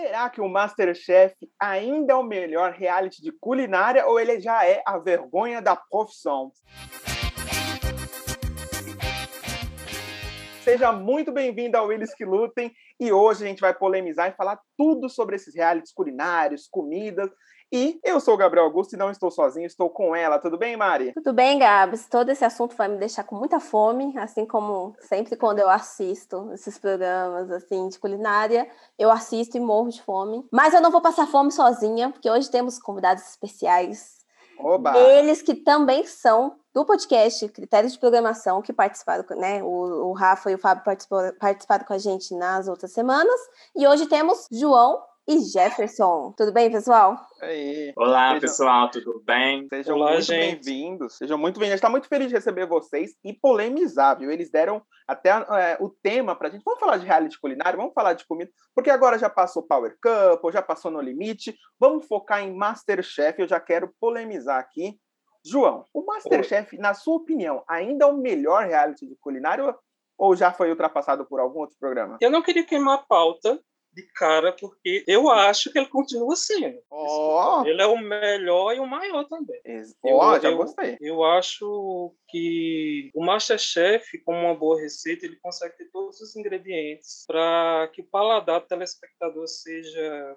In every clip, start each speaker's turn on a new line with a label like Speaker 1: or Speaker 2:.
Speaker 1: Será que o Masterchef ainda é o melhor reality de culinária ou ele já é a vergonha da profissão? Seja muito bem-vindo ao Eles que Lutem e hoje a gente vai polemizar e falar tudo sobre esses realities culinários, comidas e eu sou o Gabriel Augusto e não estou sozinho, estou com ela. Tudo bem, Mari?
Speaker 2: Tudo bem, Gabs. Todo esse assunto vai me deixar com muita fome, assim como sempre quando eu assisto esses programas assim de culinária, eu assisto e morro de fome. Mas eu não vou passar fome sozinha, porque hoje temos convidados especiais.
Speaker 1: Oba.
Speaker 2: Eles que também são do podcast Critérios de Programação, que participaram, né? O, o Rafa e o Fábio participaram com a gente nas outras semanas. E hoje temos João e Jefferson. Tudo bem, pessoal?
Speaker 1: Aí.
Speaker 3: Olá, Sejam... pessoal, tudo bem?
Speaker 1: Sejam Olá, muito bem-vindos. Sejam muito bem-vindos. A gente está muito feliz de receber vocês e polemizar, viu? Eles deram até é, o tema para a gente. Vamos falar de reality culinário, vamos falar de comida, porque agora já passou Power Cup, já passou No Limite. Vamos focar em Masterchef. Eu já quero polemizar aqui. João, o Masterchef, Oi. na sua opinião, ainda é o melhor reality de culinário ou já foi ultrapassado por algum outro programa?
Speaker 4: Eu não queria queimar a pauta, de cara, porque eu acho que ele continua sendo.
Speaker 1: Oh.
Speaker 4: Ele é o melhor e o maior também.
Speaker 1: Oh, já gostei.
Speaker 4: Eu, eu acho que o Masterchef, como uma boa receita, ele consegue ter todos os ingredientes para que o paladar do telespectador seja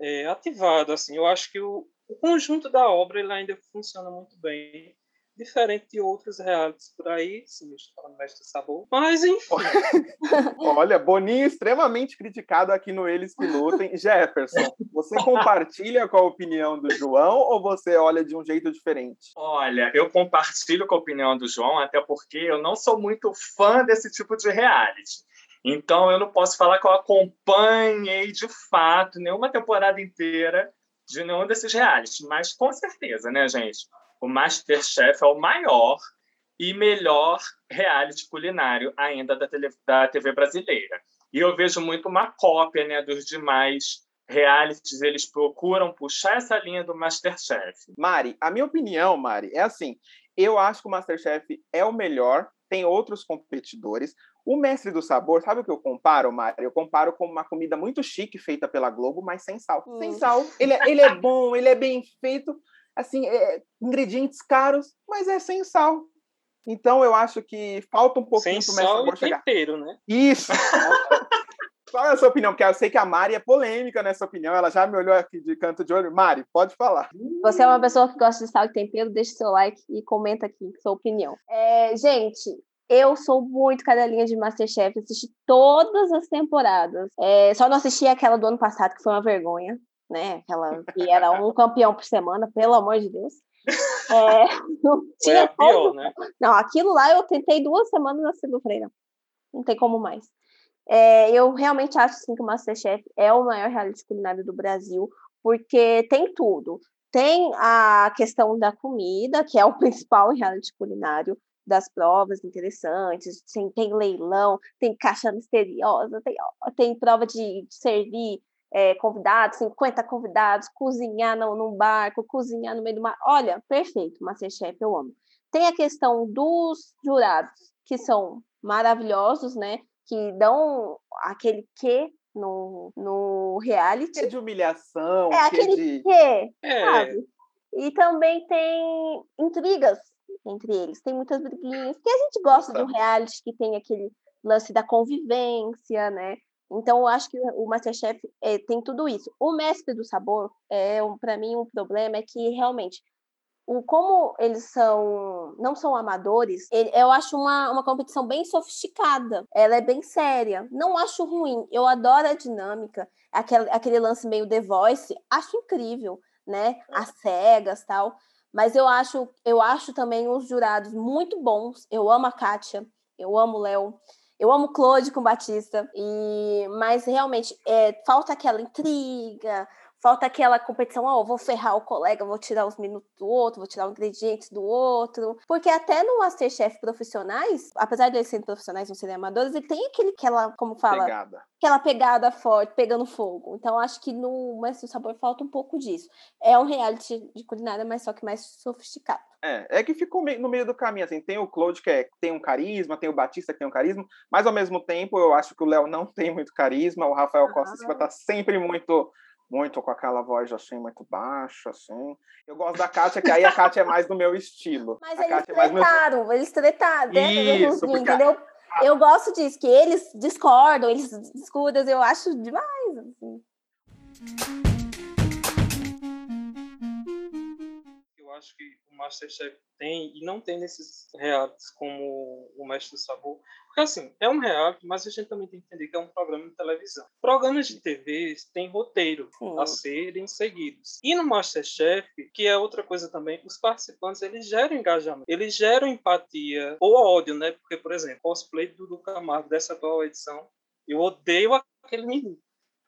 Speaker 4: é, é, ativado. Assim, eu acho que o, o conjunto da obra ele ainda funciona muito bem diferente de outros realities por aí, se me falando mestre sabor. Mas, enfim.
Speaker 1: Olha, Boninho extremamente criticado aqui no Eles que Lutem. Jefferson, você compartilha com a opinião do João ou você olha de um jeito diferente?
Speaker 3: Olha, eu compartilho com a opinião do João, até porque eu não sou muito fã desse tipo de reality. Então, eu não posso falar que eu acompanhei de fato nenhuma temporada inteira de nenhum desses realities, mas com certeza, né, gente? O Masterchef é o maior e melhor reality culinário ainda da, tele, da TV brasileira. E eu vejo muito uma cópia né, dos demais realities, eles procuram puxar essa linha do Masterchef.
Speaker 1: Mari, a minha opinião, Mari, é assim, eu acho que o Masterchef é o melhor, tem outros competidores. O Mestre do Sabor, sabe o que eu comparo, Mari? Eu comparo com uma comida muito chique feita pela Globo, mas sem sal. Hum. Sem sal. Ele é, ele é bom, ele é bem feito, assim, é, ingredientes caros, mas é sem sal. Então eu acho que falta um pouquinho
Speaker 4: para o mestre sabor chegar. Tempero, né?
Speaker 1: Isso. Qual é a sua opinião? Porque eu sei que a Mari é polêmica nessa opinião. Ela já me olhou aqui de canto de olho. Mari, pode falar.
Speaker 2: Você é uma pessoa que gosta de sal e tempero, deixe seu like e comenta aqui sua opinião. É, gente, eu sou muito cadelinha de Masterchef, assisti todas as temporadas. É, só não assisti aquela do ano passado, que foi uma vergonha né? Aquela que era um campeão por semana, pelo amor de Deus. É,
Speaker 4: não tinha Foi pior, como... né?
Speaker 2: Não, aquilo lá eu tentei duas semanas na segunda-feira. Não tem como mais. É, eu realmente acho sim que o Masterchef é o maior reality culinário do Brasil, porque tem tudo. Tem a questão da comida, que é o principal reality culinário, das provas interessantes, tem, tem leilão, tem caixa misteriosa, tem, tem prova de servir é, convidados, 50 convidados, cozinhar no, num barco, cozinhar no meio do mar. Olha, perfeito, Masterchef, eu amo. Tem a questão dos jurados, que são maravilhosos, né? Que dão aquele quê no, no reality.
Speaker 1: Que de humilhação.
Speaker 2: É aquele de... quê, é. sabe? E também tem intrigas entre eles. Tem muitas briguinhas. Que a gente gosta Nossa. de um reality que tem aquele lance da convivência, né? Então, eu acho que o Masterchef é, tem tudo isso. O mestre do sabor, é, um, para mim, um problema é que realmente, o, como eles são não são amadores, ele, eu acho uma, uma competição bem sofisticada. Ela é bem séria. Não acho ruim. Eu adoro a dinâmica, aquele, aquele lance meio The Voice. Acho incrível, né? As cegas tal. Mas eu acho, eu acho também os jurados muito bons. Eu amo a Kátia, eu amo o Léo. Eu amo Claude com Batista, e mas realmente é, falta aquela intriga, falta aquela competição, ó, oh, vou ferrar o colega, vou tirar os minutos do outro, vou tirar os ingredientes do outro. Porque até no Masterchef profissionais, apesar de eles serem profissionais, não serem amadores, ele tem aquele, aquela, como fala?
Speaker 1: Pegada.
Speaker 2: Aquela pegada forte, pegando fogo. Então, acho que no Mestre do Sabor falta um pouco disso. É um reality de culinária, mas só que mais sofisticado.
Speaker 1: É, é que ficou no meio do caminho, assim, tem o Claude que é, tem um carisma, tem o Batista que tem um carisma, mas ao mesmo tempo eu acho que o Léo não tem muito carisma, o Rafael Costa ah. Silva tá sempre muito muito com aquela voz assim, muito baixa, assim. Eu gosto da Kátia, que aí a Kátia é mais do meu estilo.
Speaker 2: Mas a eles Kátia tretaram, é mais meu... eles tretaram, Isso, porque... entendeu? Eu gosto disso, que eles discordam, eles discordam, eu acho demais, assim.
Speaker 4: Acho que Masterchef tem e não tem nesses realities como o Mestre do Sabor. Porque, assim, é um reality, mas a gente também tem que entender que é um programa de televisão. Programas de TV têm roteiro uhum. a serem seguidos. E no Masterchef, que é outra coisa também, os participantes, eles geram engajamento, eles geram empatia ou ódio, né? Porque, por exemplo, cosplay do Dudu Camargo dessa atual edição, eu odeio aquele menino.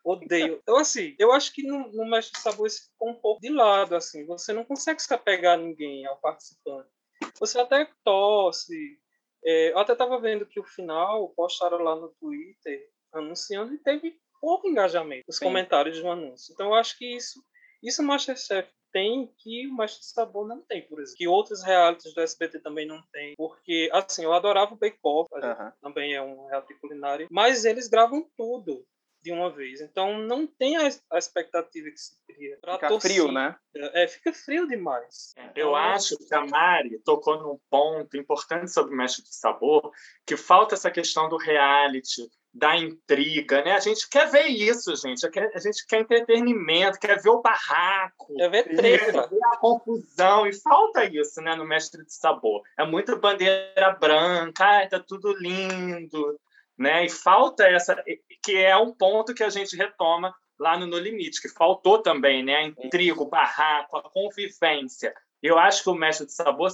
Speaker 4: Odeio. Então, assim, eu acho que no, no Mestre de Sabor isso ficou um pouco de lado, assim. Você não consegue se apegar a ninguém, ao participante. Você até torce. É, eu até estava vendo que o final postaram lá no Twitter anunciando e teve pouco engajamento nos comentários do anúncio. Então, eu acho que isso, isso o Masterchef tem que o Mestre de Sabor não tem, por exemplo. Que outros realities do SBT também não tem. Porque, assim, eu adorava o Bake Off, uhum. também é um reality culinário, mas eles gravam tudo de uma vez. Então não tem a, a expectativa que se cria.
Speaker 1: Fica torcida. frio, né?
Speaker 4: É, fica frio demais.
Speaker 3: É, eu acho que a Mari tocou num ponto importante sobre o Mestre de Sabor, que falta essa questão do reality, da intriga, né? A gente quer ver isso, gente. A gente quer entretenimento, quer ver o barraco,
Speaker 4: quer ver treta,
Speaker 3: quer ver a confusão. E falta isso, né, no Mestre de Sabor. É muito bandeira branca, ai, tá tudo lindo, né? E falta essa, que é um ponto que a gente retoma lá no No Limite, que faltou também, né? O barraco, a convivência. Eu acho que o Mestre de Sabor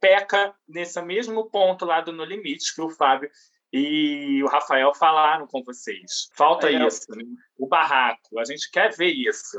Speaker 3: peca nesse mesmo ponto lá do No Limite, que o Fábio e o Rafael falaram com vocês. Falta é, isso, né? o barraco. A gente quer ver isso.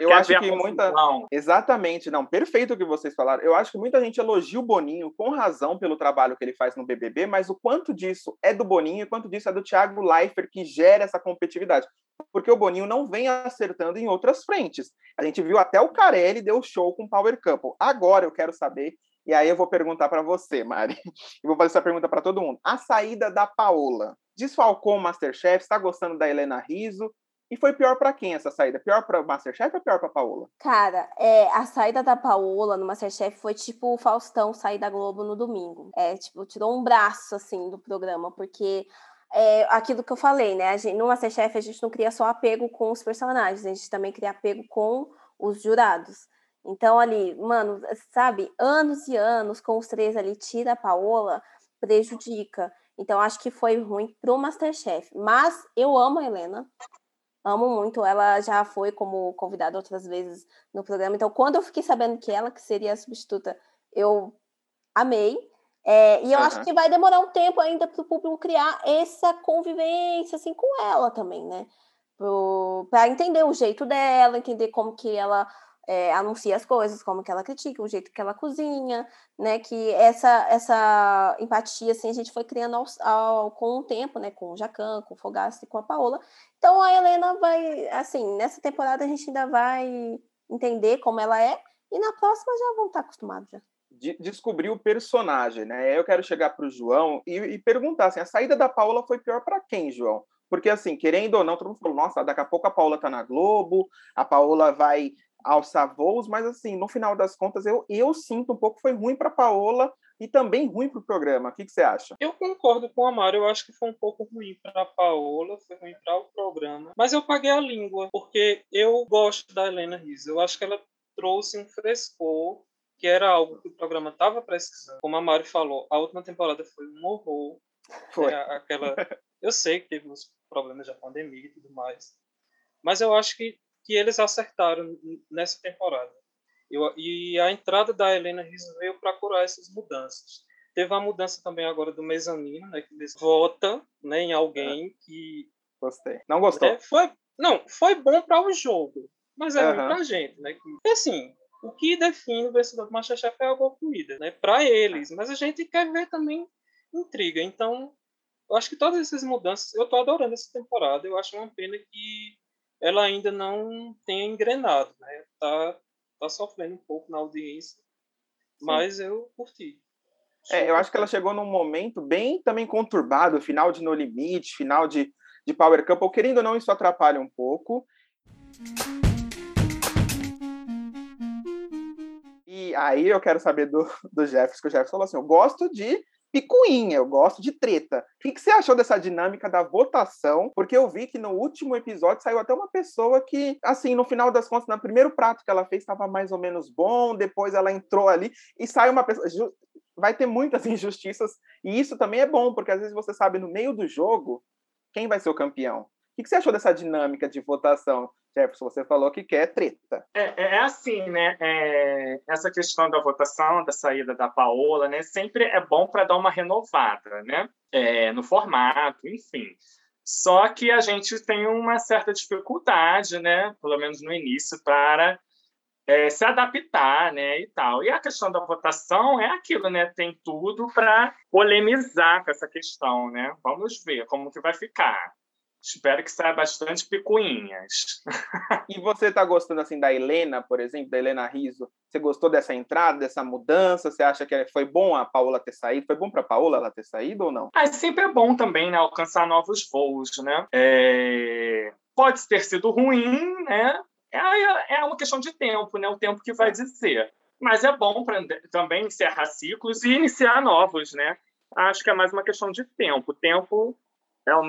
Speaker 1: Eu acho que muita. Exatamente, não. Perfeito o que vocês falaram. Eu acho que muita gente elogia o Boninho com razão pelo trabalho que ele faz no BBB, mas o quanto disso é do Boninho e quanto disso é do Thiago Leifert que gera essa competitividade. Porque o Boninho não vem acertando em outras frentes. A gente viu até o Carelli deu show com o Power Couple. Agora eu quero saber e aí eu vou perguntar para você, Mari. Eu vou fazer essa pergunta para todo mundo. A saída da Paola desfalcou o Masterchef? Está gostando da Helena Riso? E foi pior para quem essa saída? Pior para o Masterchef ou pior para Paola?
Speaker 2: Cara, é, a saída da Paola no Masterchef foi tipo o Faustão sair da Globo no domingo. É, tipo, tirou um braço assim do programa, porque é aquilo que eu falei, né? A gente, no Masterchef a gente não cria só apego com os personagens, a gente também cria apego com os jurados. Então, ali, mano, sabe, anos e anos com os três ali, tira a Paola, prejudica. Então, acho que foi ruim pro Masterchef. Mas eu amo a Helena. Amo muito. Ela já foi como convidada outras vezes no programa. Então, quando eu fiquei sabendo que ela que seria a substituta, eu amei. É, e eu uhum. acho que vai demorar um tempo ainda para o público criar essa convivência assim com ela também, né? Para entender o jeito dela, entender como que ela é, anuncia as coisas, como que ela critica, o jeito que ela cozinha, né? Que essa essa empatia assim a gente foi criando ao, ao, com o tempo, né? Com o Jacan, com o Fogaça e com a Paola. Então a Helena vai, assim, nessa temporada a gente ainda vai entender como ela é e na próxima já vão estar acostumados já.
Speaker 1: De descobrir o personagem, né? Eu quero chegar para o João e, e perguntar assim, a saída da Paola foi pior para quem, João? Porque, assim, querendo ou não, todo mundo falou, nossa, daqui a pouco a Paola tá na Globo, a Paola vai alçar voos, mas assim, no final das contas, eu, eu sinto um pouco foi ruim para Paola e também ruim para o programa. O que, que, você acha?
Speaker 4: Eu concordo com a Mário, eu acho que foi um pouco ruim para a Paola, foi ruim para o programa, mas eu paguei a língua, porque eu gosto da Helena Riz, eu acho que ela trouxe um frescor que era algo que o programa estava precisando. Como a Mário falou, a última temporada foi um horror. Foi. É, aquela... eu sei que teve uns problemas da pandemia e tudo mais, mas eu acho que que eles acertaram nessa temporada. Eu, e a entrada da Helena Rizzo veio procurar essas mudanças. Teve a mudança também agora do mezanino, né, que eles votam né, em alguém é. que...
Speaker 1: Gostei. Não gostou?
Speaker 4: Né, foi, não, foi bom para o jogo, mas é uhum. ruim pra gente, né? E assim, o que define o vencedor do Masterchef é a boa comida, né? Para eles, mas a gente quer ver também intriga. Então, eu acho que todas essas mudanças, eu tô adorando essa temporada. Eu acho uma pena que ela ainda não tenha engrenado, né? Tá, tá sofrendo um pouco na audiência, Sim. mas eu curti.
Speaker 1: É, eu acho que ela chegou num momento bem também conturbado, final de No Limite, final de, de Power Couple. Querendo ou não, isso atrapalha um pouco. E aí eu quero saber do, do Jefferson, que o Jefferson falou assim, eu gosto de picuinha, eu gosto de treta. O que, que, você achou dessa dinâmica da votação? Porque eu vi que no último episódio saiu até uma pessoa que, assim, no final das contas, no primeiro prato que ela fez estava mais ou menos bom, depois ela entrou ali e sai uma pessoa. Vai ter muitas injustiças, e isso também é bom, porque às vezes você sabe no meio do jogo quem vai ser o campeão. O que você achou dessa dinâmica de votação? Jefferson, você falou que quer treta.
Speaker 3: É, é, é assim, né? É, essa questão da votação, da saída da Paola, né? Sempre é bom para dar uma renovada, né? É, no formato, enfim. Só que a gente tem uma certa dificuldade, né? Pelo menos no início, para é, se adaptar, né, e tal. E a questão da votação é aquilo, né? Tem tudo para polemizar com essa questão, né? Vamos ver como que vai ficar. Espero que saia bastante picuinhas.
Speaker 1: e você está gostando assim da Helena, por exemplo, da Helena Riso? Você gostou dessa entrada, dessa mudança? Você acha que foi bom a Paola ter saído? Foi bom para a Paola ela ter saído ou não?
Speaker 3: Ah, sempre é bom também, né, alcançar novos voos, né? É... Pode ter sido ruim, né? É, é uma questão de tempo, né? O tempo que vai dizer. Mas é bom para também encerrar ciclos e iniciar novos, né? Acho que é mais uma questão de tempo. O tempo é o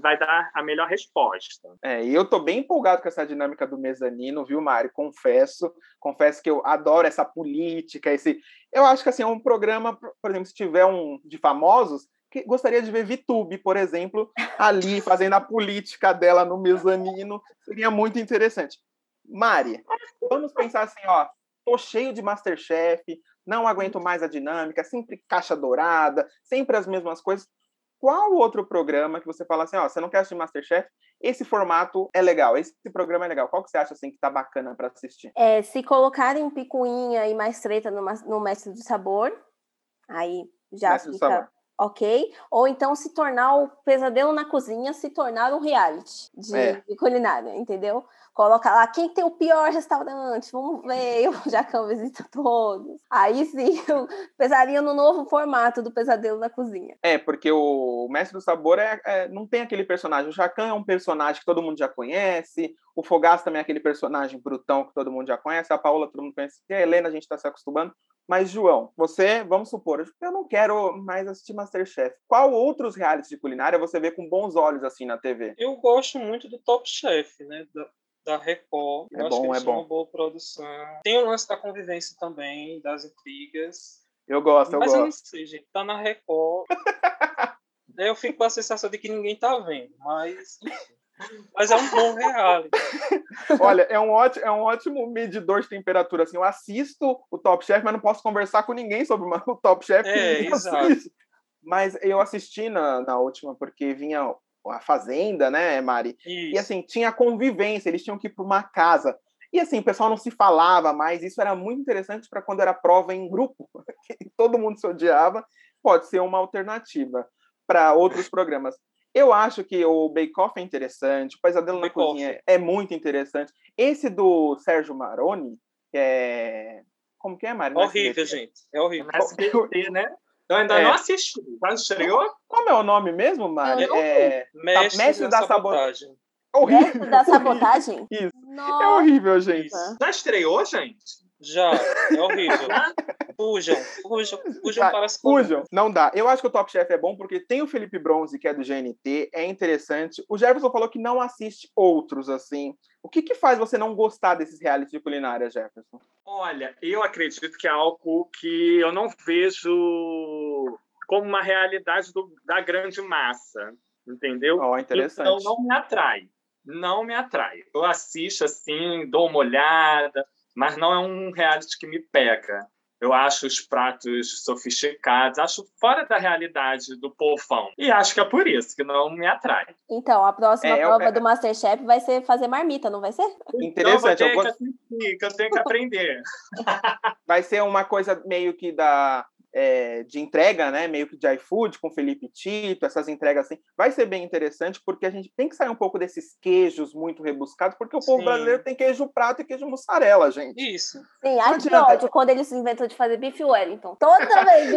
Speaker 3: vai dar a melhor resposta.
Speaker 1: É, e eu tô bem empolgado com essa dinâmica do mezanino, viu, Mário? Confesso, confesso que eu adoro essa política, esse. Eu acho que assim, é um programa, por exemplo, se tiver um de famosos, que gostaria de ver Vitube, por exemplo, ali fazendo a política dela no mezanino, seria muito interessante. Mari, vamos pensar assim, ó, tô cheio de Masterchef, não aguento mais a dinâmica, sempre caixa dourada, sempre as mesmas coisas qual outro programa que você fala assim, ó, você não quer assistir Masterchef? Esse formato é legal, esse programa é legal. Qual que você acha assim que tá bacana para assistir?
Speaker 2: É, se colocarem picuinha e mais treta no, no Mestre do Sabor, aí já Mestre fica ok? Ou então se tornar o pesadelo na cozinha, se tornar um reality de, é. de culinária, entendeu? Coloca lá quem tem o pior restaurante, vamos ver, o Jacão visita todos. Aí sim, pesaria no novo formato do pesadelo na cozinha.
Speaker 1: É, porque o Mestre do Sabor é, é, não tem aquele personagem. O Jacão é um personagem que todo mundo já conhece, o Fogaço também é aquele personagem brutão que todo mundo já conhece, a Paola todo mundo conhece, e a Helena a gente está se acostumando. Mas, João, você, vamos supor, eu não quero mais assistir Masterchef. Qual outros realities de culinária você vê com bons olhos assim na TV?
Speaker 4: Eu gosto muito do Top Chef, né? Da, da Record.
Speaker 1: É eu bom,
Speaker 4: acho
Speaker 1: que é bom.
Speaker 4: uma boa produção. Tem o lance da convivência também, das intrigas.
Speaker 1: Eu gosto, eu
Speaker 4: Mas
Speaker 1: gosto.
Speaker 4: Mas eu não sei, gente. Tá na Record. eu fico com a sensação de que ninguém tá vendo. Mas, enfim. Mas é um bom reality.
Speaker 1: Olha, é um, ótimo, é um ótimo medidor de temperatura. Assim, eu assisto o Top Chef, mas não posso conversar com ninguém sobre o Top Chef.
Speaker 4: É, exato.
Speaker 1: Mas eu assisti na, na última, porque vinha a Fazenda, né, Mari? Isso. E assim, tinha convivência, eles tinham que ir para uma casa. E assim, o pessoal não se falava mais, isso era muito interessante para quando era prova em grupo, que todo mundo se odiava, pode ser uma alternativa para outros programas. Eu acho que o Bake Off é interessante, o Pesadelo na Cozinha é muito interessante. Esse do Sérgio Maroni, que é. Como que é, Mari?
Speaker 4: Horrível, gente. É horrível.
Speaker 3: SBT, né? Eu ainda é. não assisti. Já estreou?
Speaker 1: Como é o nome mesmo, Mari? É...
Speaker 4: Mestre, Mestre da, da Sabotagem. sabotagem.
Speaker 2: Horrível. Mestre da Sabotagem?
Speaker 1: Isso. Nossa. É horrível, gente.
Speaker 3: Já estreou, gente?
Speaker 4: Já, é horrível. Fujam, fujam, fujam ah, para as Fujam,
Speaker 1: não dá. Eu acho que o Top Chef é bom porque tem o Felipe Bronze, que é do GNT, é interessante. O Jefferson falou que não assiste outros, assim. O que que faz você não gostar desses realities de culinária, Jefferson?
Speaker 3: Olha, eu acredito que é algo que eu não vejo como uma realidade do, da grande massa, entendeu?
Speaker 1: Oh, interessante.
Speaker 3: Então não me atrai. Não me atrai. Eu assisto assim, dou uma olhada, mas não é um reality que me pega. Eu acho os pratos sofisticados, acho fora da realidade do povão. E acho que é por isso que não me atrai.
Speaker 2: Então, a próxima é, prova eu... do Masterchef vai ser fazer marmita, não vai ser?
Speaker 3: Interessante. Então, eu, vou... que, eu tenho que aprender.
Speaker 1: vai ser uma coisa meio que da é, de entrega, né, meio que de iFood, com Felipe Tito, essas entregas assim, vai ser bem interessante, porque a gente tem que sair um pouco desses queijos muito rebuscados, porque o povo Sim. brasileiro tem queijo prato e queijo mussarela, gente.
Speaker 3: Isso.
Speaker 2: Sim, ai que ódio quando eles inventam de fazer bife Wellington. Toda vez,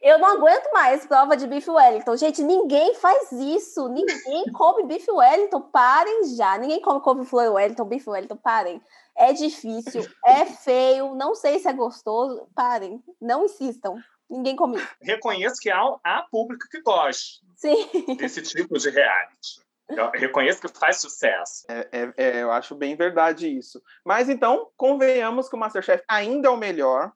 Speaker 2: eu não aguento mais prova de bife Wellington. Gente, ninguém faz isso, ninguém come bife Wellington, parem já. Ninguém come couve-flor Wellington, bife Wellington, parem. É difícil, é feio, não sei se é gostoso, parem, não insistam. Ninguém come.
Speaker 3: Reconheço que há, há público que gosta
Speaker 2: Sim.
Speaker 3: desse tipo de reality. Eu reconheço que faz sucesso.
Speaker 1: É, é, é, eu acho bem verdade isso. Mas então, convenhamos que o Masterchef ainda é o melhor.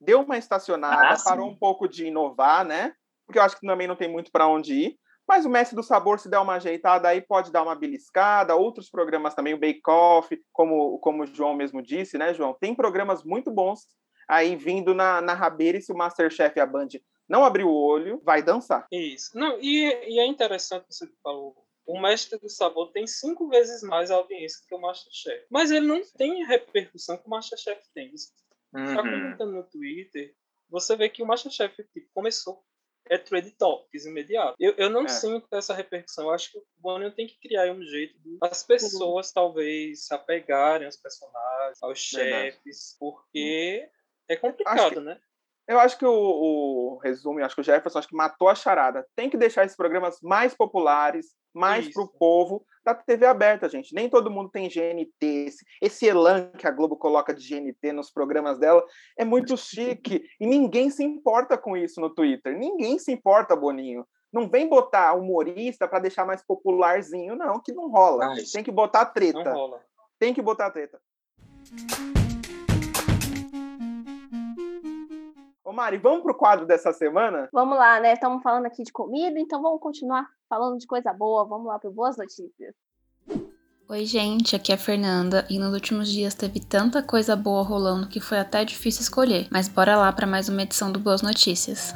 Speaker 1: Deu uma estacionada, ah, parou um pouco de inovar, né? Porque eu acho que também não tem muito para onde ir. Mas o Mestre do Sabor, se der uma ajeitada, aí pode dar uma beliscada. Outros programas também, o Bake Off, como, como o João mesmo disse, né, João? Tem programas muito bons aí vindo na, na rabeira, e se o Masterchef e a Band não abrir o olho, vai dançar.
Speaker 4: Isso. Não, e, e é interessante você falou. O Mestre do Sabor tem cinco vezes mais audiência que o Masterchef. Mas ele não tem a repercussão que o Masterchef tem. Uhum. Está comentando no Twitter, você vê que o Masterchef tipo, começou é trade topics imediato. Eu, eu não é. sinto essa repercussão. Eu acho que o Boninho tem que criar um jeito de as pessoas uhum. talvez se apegarem aos personagens, aos chefes, porque é complicado,
Speaker 1: que,
Speaker 4: né?
Speaker 1: Eu acho que o, o resumo, acho que o Jefferson acho que matou a charada. Tem que deixar esses programas mais populares, mais para o povo da TV aberta, gente. Nem todo mundo tem GNT. Esse, esse elan que a Globo coloca de GNT nos programas dela é muito chique. E ninguém se importa com isso no Twitter. Ninguém se importa, Boninho. Não vem botar humorista para deixar mais popularzinho, não, que não rola. Mas tem que botar treta. Tem que botar treta. Ô Mari, vamos pro quadro dessa semana?
Speaker 2: Vamos lá, né? Estamos falando aqui de comida, então vamos continuar falando de coisa boa. Vamos lá para boas notícias.
Speaker 5: Oi, gente, aqui é a Fernanda e nos últimos dias teve tanta coisa boa rolando que foi até difícil escolher, mas bora lá para mais uma edição do Boas Notícias.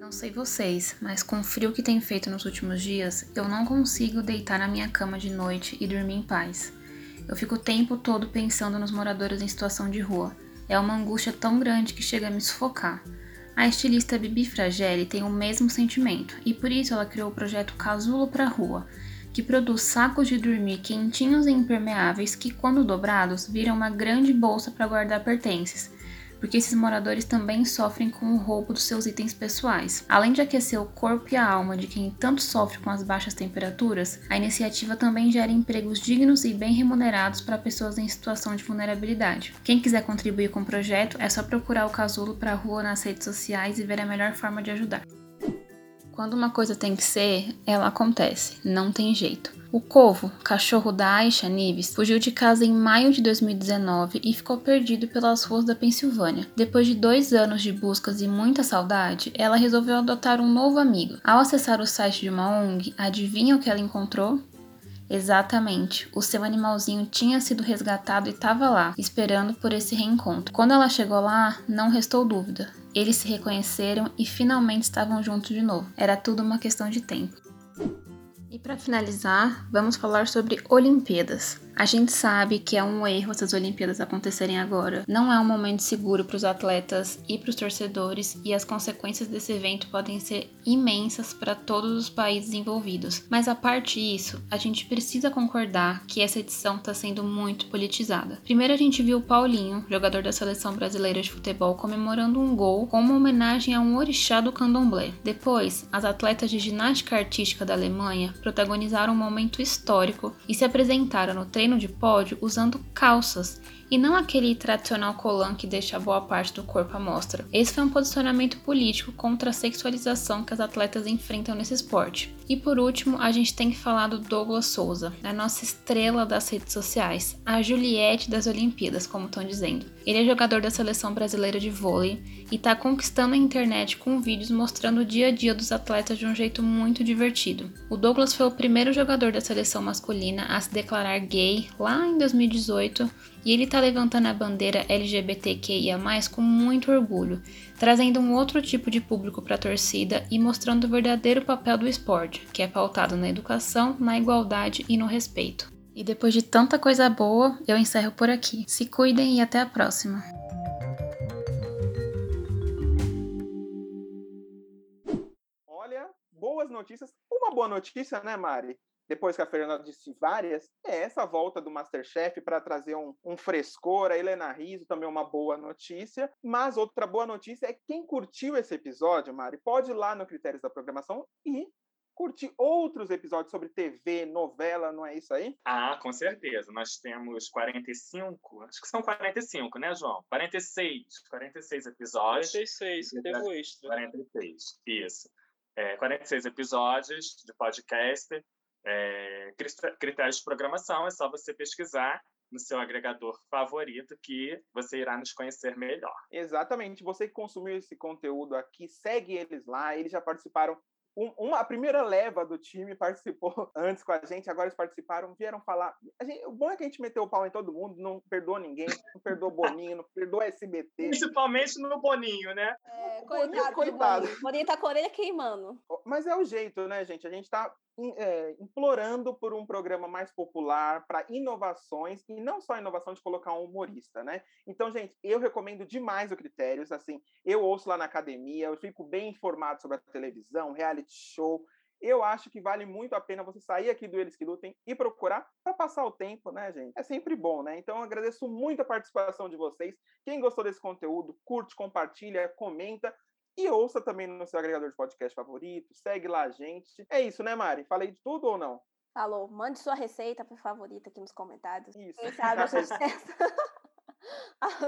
Speaker 5: Não sei vocês, mas com o frio que tem feito nos últimos dias, eu não consigo deitar na minha cama de noite e dormir em paz. Eu fico o tempo todo pensando nos moradores em situação de rua. É uma angústia tão grande que chega a me sufocar. A estilista Bibi Frageli tem o mesmo sentimento e por isso ela criou o projeto Casulo para Rua, que produz sacos de dormir quentinhos e impermeáveis que, quando dobrados, viram uma grande bolsa para guardar pertences porque esses moradores também sofrem com o roubo dos seus itens pessoais. Além de aquecer o corpo e a alma de quem tanto sofre com as baixas temperaturas, a iniciativa também gera empregos dignos e bem remunerados para pessoas em situação de vulnerabilidade. Quem quiser contribuir com o projeto é só procurar o Casulo para a rua nas redes sociais e ver a melhor forma de ajudar. Quando uma coisa tem que ser, ela acontece, não tem jeito. O Corvo, cachorro da Aisha Nives, fugiu de casa em maio de 2019 e ficou perdido pelas ruas da Pensilvânia. Depois de dois anos de buscas e muita saudade, ela resolveu adotar um novo amigo. Ao acessar o site de uma ONG, adivinha o que ela encontrou? Exatamente, o seu animalzinho tinha sido resgatado e estava lá, esperando por esse reencontro. Quando ela chegou lá, não restou dúvida. Eles se reconheceram e finalmente estavam juntos de novo. Era tudo uma questão de tempo. E para finalizar, vamos falar sobre Olimpíadas. A gente sabe que é um erro essas Olimpíadas acontecerem agora. Não é um momento seguro para os atletas e para os torcedores, e as consequências desse evento podem ser imensas para todos os países envolvidos. Mas a parte disso, a gente precisa concordar que essa edição está sendo muito politizada. Primeiro a gente viu o Paulinho, jogador da seleção brasileira de futebol, comemorando um gol como homenagem a um orixá do candomblé. Depois, as atletas de ginástica artística da Alemanha protagonizaram um momento histórico e se apresentaram no treino de pódio usando calças e não aquele tradicional colã que deixa boa parte do corpo à mostra. Esse foi um posicionamento político contra a sexualização que as atletas enfrentam nesse esporte. E por último, a gente tem que falar do Douglas Souza, a nossa estrela das redes sociais, a Juliette das Olimpíadas, como estão dizendo. Ele é jogador da seleção brasileira de vôlei e está conquistando a internet com vídeos mostrando o dia a dia dos atletas de um jeito muito divertido. O Douglas foi o primeiro jogador da seleção masculina a se declarar gay lá em 2018 e ele está levantando a bandeira LGBTQIA+, com muito orgulho, trazendo um outro tipo de público para a torcida e mostrando o verdadeiro papel do esporte, que é pautado na educação, na igualdade e no respeito. E depois de tanta coisa boa, eu encerro por aqui. Se cuidem e até a próxima.
Speaker 1: Olha, boas notícias. Uma boa notícia, né, Mari? Depois que a Fernanda disse várias, é essa volta do Masterchef para trazer um, um, frescor. A Helena Riso também é uma boa notícia. Mas outra boa notícia é quem curtiu esse episódio, Mari, pode ir lá no Critérios da Programação e curtir outros episódios sobre TV, novela, não é isso aí?
Speaker 3: Ah, com certeza. Nós temos 45, acho que são 45, né, João? 46, 46 episódios.
Speaker 4: 46, que teve o extra.
Speaker 3: 46, isso. É, 46 episódios de podcast é, critérios de programação, é só você pesquisar no seu agregador favorito que você irá nos conhecer melhor.
Speaker 1: Exatamente. Você que consumiu esse conteúdo aqui, segue eles lá. Eles já participaram um, uma, a primeira leva do time participou antes com a gente, agora eles participaram, vieram falar. Gente, o bom é que a gente meteu o pau em todo mundo, não perdoa ninguém, não perdoa o Boninho, não perdoa SBT.
Speaker 3: Principalmente no Boninho, né?
Speaker 2: É, coitado. coitado. Boninho. Boninho tá com a orelha queimando.
Speaker 1: Mas é o jeito, né, gente? A gente tá implorando por um programa mais popular, para inovações, e não só inovação de colocar um humorista, né? Então, gente, eu recomendo demais o Critérios, assim, eu ouço lá na academia, eu fico bem informado sobre a televisão, reality show, eu acho que vale muito a pena você sair aqui do Eles Que Lutem e procurar para passar o tempo, né, gente? É sempre bom, né? Então, eu agradeço muito a participação de vocês. Quem gostou desse conteúdo, curte, compartilha, comenta. E ouça também no seu agregador de podcast favorito, segue lá a gente. É isso, né, Mari? Falei de tudo ou não?
Speaker 2: Falou. Mande sua receita favorita aqui nos comentários.
Speaker 1: Isso.
Speaker 2: Quem sabe a gente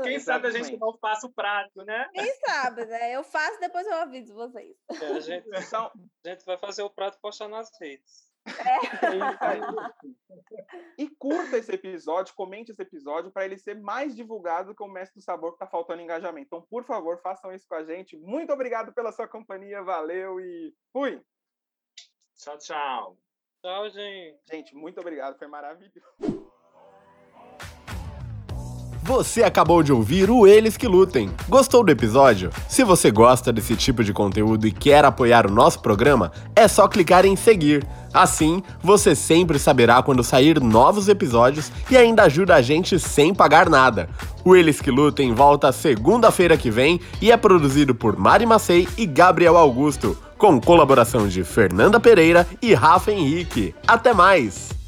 Speaker 3: Quem sabe a gente não faça o prato, né?
Speaker 2: Quem sabe, né? Eu faço, depois eu aviso vocês.
Speaker 4: É, a, gente, então, a gente vai fazer o prato e postar nas redes.
Speaker 2: É.
Speaker 1: e curta esse episódio, comente esse episódio para ele ser mais divulgado que o Mestre do Sabor que está faltando engajamento. Então, por favor, façam isso com a gente. Muito obrigado pela sua companhia, valeu e fui!
Speaker 3: Tchau, tchau.
Speaker 4: Tchau, gente.
Speaker 1: Gente, muito obrigado, foi maravilhoso.
Speaker 6: Você acabou de ouvir o Eles que Lutem. Gostou do episódio? Se você gosta desse tipo de conteúdo e quer apoiar o nosso programa, é só clicar em seguir. Assim, você sempre saberá quando sair novos episódios e ainda ajuda a gente sem pagar nada. O Eles que Lutem volta segunda-feira que vem e é produzido por Mari Macei e Gabriel Augusto, com colaboração de Fernanda Pereira e Rafa Henrique. Até mais!